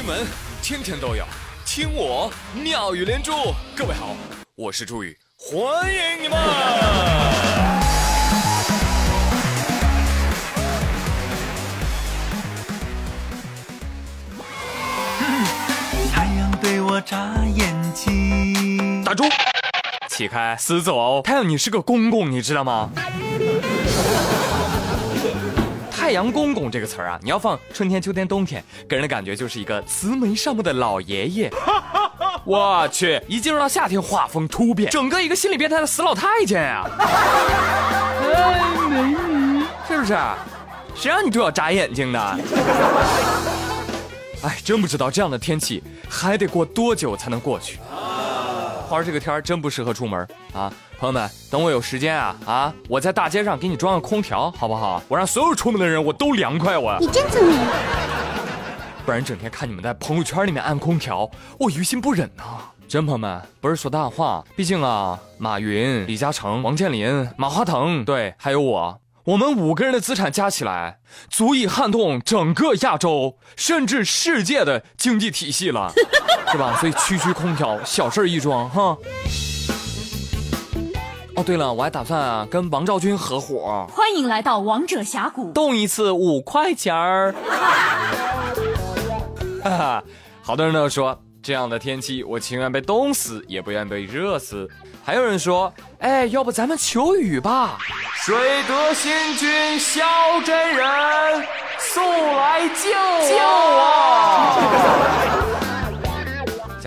新闻天天都有，听我妙语连珠。各位好，我是朱宇，欢迎你们！太阳对我眨眼睛。打住！起开，死走！太阳，你是个公公，你知道吗？太阳公公这个词儿啊，你要放春天、秋天、冬天，给人的感觉就是一个慈眉善目的老爷爷。我去，一进入到夏天，画风突变，整个一个心理变态的死老太监呀！哎，美女，是不是？谁让你对我眨眼睛的？哎，真不知道这样的天气还得过多久才能过去。花儿这个天儿真不适合出门啊！朋友们，等我有时间啊啊，我在大街上给你装个空调，好不好？我让所有出门的人我都凉快，我。你真聪明。不然整天看你们在朋友圈里面按空调，我于心不忍呐！真朋友们，不是说大话，毕竟啊，马云、李嘉诚、王健林、马化腾，对，还有我。我们五个人的资产加起来，足以撼动整个亚洲甚至世界的经济体系了，是吧？所以区区空调，小事一桩哈。哦，对了，我还打算啊跟王昭君合伙。欢迎来到王者峡谷，动一次五块钱儿。哈哈，好多人都说。这样的天气，我情愿被冻死，也不愿被热死。还有人说，哎，要不咱们求雨吧？水德新君萧真人，速来救救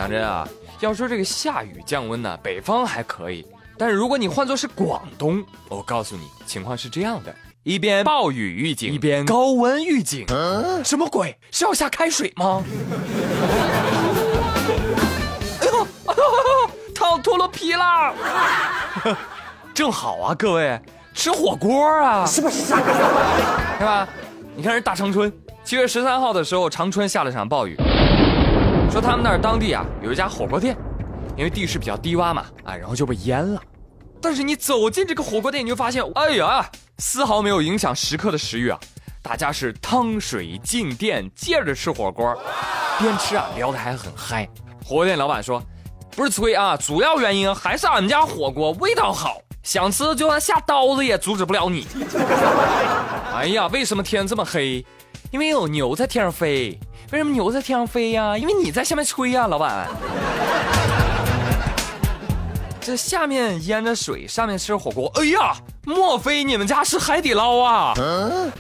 讲真啊，要说这个下雨降温呢，北方还可以，但是如果你换作是广东，我告诉你，情况是这样的：一边暴雨预警，一边高温预警。什么鬼？是要下开水吗？烫脱了皮了，正好啊，各位吃火锅啊，是不是？是吧？你看人大长春，七月十三号的时候，长春下了场暴雨，说他们那儿当地啊有一家火锅店，因为地势比较低洼嘛，啊，然后就被淹了。但是你走进这个火锅店，你就发现，哎呀，丝毫没有影响食客的食欲啊，大家是汤水进店，接着吃火锅，边吃啊聊得还很嗨。火锅店老板说。不是吹啊，主要原因还是俺们家火锅味道好，想吃就算下刀子也阻止不了你。哎呀，为什么天这么黑？因为有牛在天上飞。为什么牛在天上飞呀？因为你在下面吹呀，老板。这下面淹着水，上面吃火锅。哎呀，莫非你们家是海底捞啊？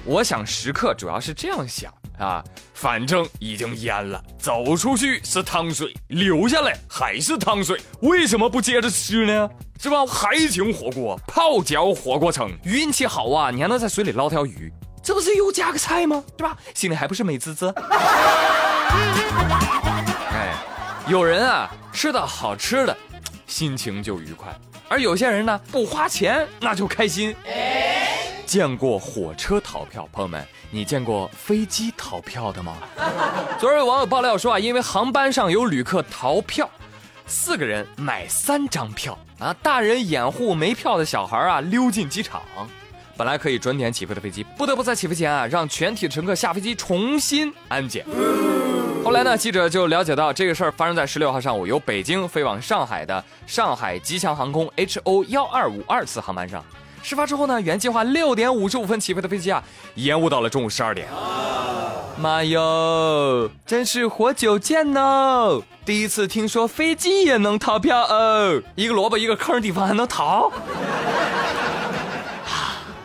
我想食客主要是这样想。啊，反正已经淹了，走出去是汤水，留下来还是汤水，为什么不接着吃呢？是吧？海景火锅，泡脚火锅城，运气好啊，你还能在水里捞条鱼，这不是又加个菜吗？对吧？心里还不是美滋滋。哎，有人啊，吃到好吃的，心情就愉快，而有些人呢，不花钱那就开心。见过火车逃票，朋友们，你见过飞机逃票的吗？昨日有网友爆料说啊，因为航班上有旅客逃票，四个人买三张票啊，大人掩护没票的小孩啊溜进机场，本来可以准点起飞的飞机，不得不在起飞前啊让全体乘客下飞机重新安检。后来呢，记者就了解到这个事儿发生在十六号上午，由北京飞往上海的上海吉祥航空 HO 幺二五二次航班上。事发之后呢，原计划六点五十五分起飞的飞机啊，延误到了中午十二点。妈哟，真是活久见哦！第一次听说飞机也能逃票哦，一个萝卜一个坑地方还能逃？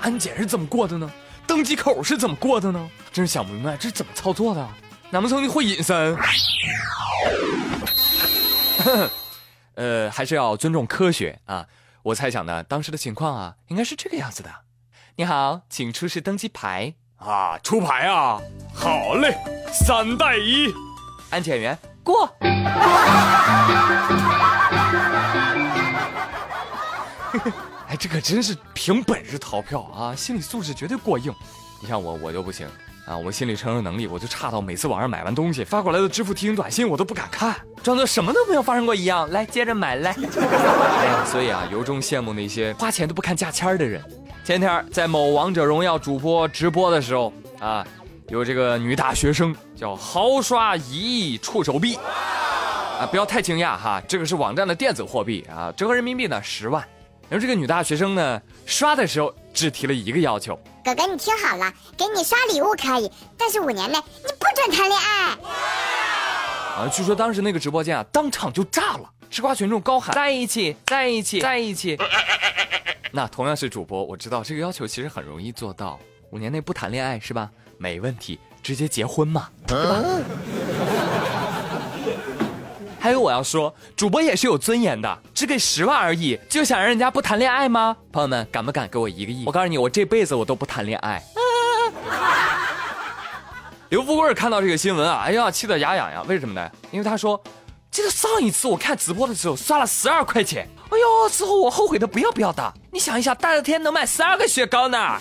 安检是怎么过的呢？登机口是怎么过的呢？真是想不明白这是怎么操作的？难不成你会隐身？呃，还是要尊重科学啊。我猜想呢，当时的情况啊，应该是这个样子的。你好，请出示登机牌啊，出牌啊，好嘞，三带一，安检员过。这可真是凭本事逃票啊，心理素质绝对过硬。你像我，我就不行。啊，我心理承受能力我就差到每次网上买完东西发过来的支付提醒短信我都不敢看，装作什么都没有发生过一样。来，接着买来。哎，所以啊，由衷羡慕那些花钱都不看价签的人。前天在某王者荣耀主播直播的时候啊，有这个女大学生叫豪刷一亿触手币，啊，不要太惊讶哈，这个是网站的电子货币啊，折合人民币呢十万。然后这个女大学生呢，刷的时候只提了一个要求：哥哥，你听好了，给你刷礼物可以，但是五年内你不准谈恋爱。啊，据说当时那个直播间啊，当场就炸了，吃瓜群众高喊在一起，在一起，在一起。那同样是主播，我知道这个要求其实很容易做到，五年内不谈恋爱是吧？没问题，直接结婚嘛，对吧？还有我要说，主播也是有尊严的，只给十万而已，就想让人家不谈恋爱吗？朋友们，敢不敢给我一个亿？我告诉你，我这辈子我都不谈恋爱。刘富贵看到这个新闻啊，哎呀，气得牙痒痒。为什么呢？因为他说，记得上一次我看直播的时候刷了十二块钱，哎呦，之后我后悔的不要不要的。你想一下，大热天能买十二个雪糕呢？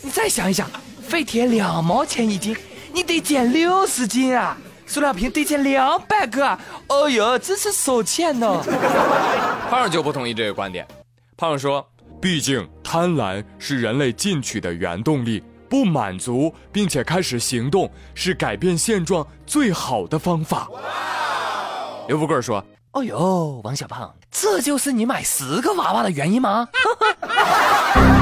你再想一想，废铁两毛钱一斤，你得减六十斤啊。塑料瓶得减两百个，哦呦，真是手欠呢！胖胖就不同意这个观点。胖胖说：“毕竟贪婪是人类进取的原动力，不满足并且开始行动是改变现状最好的方法。”刘富贵说：“哦呦，王小胖，这就是你买十个娃娃的原因吗？”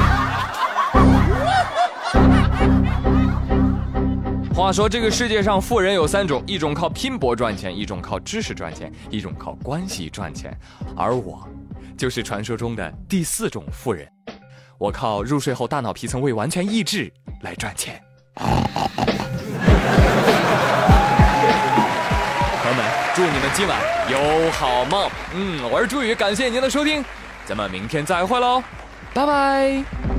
话说这个世界上富人有三种，一种靠拼搏赚钱，一种靠知识赚钱，一种靠关系赚钱，而我，就是传说中的第四种富人，我靠入睡后大脑皮层未完全抑制来赚钱。朋友们，祝你们今晚有好梦。嗯，我是朱宇，感谢您的收听，咱们明天再会喽，拜拜。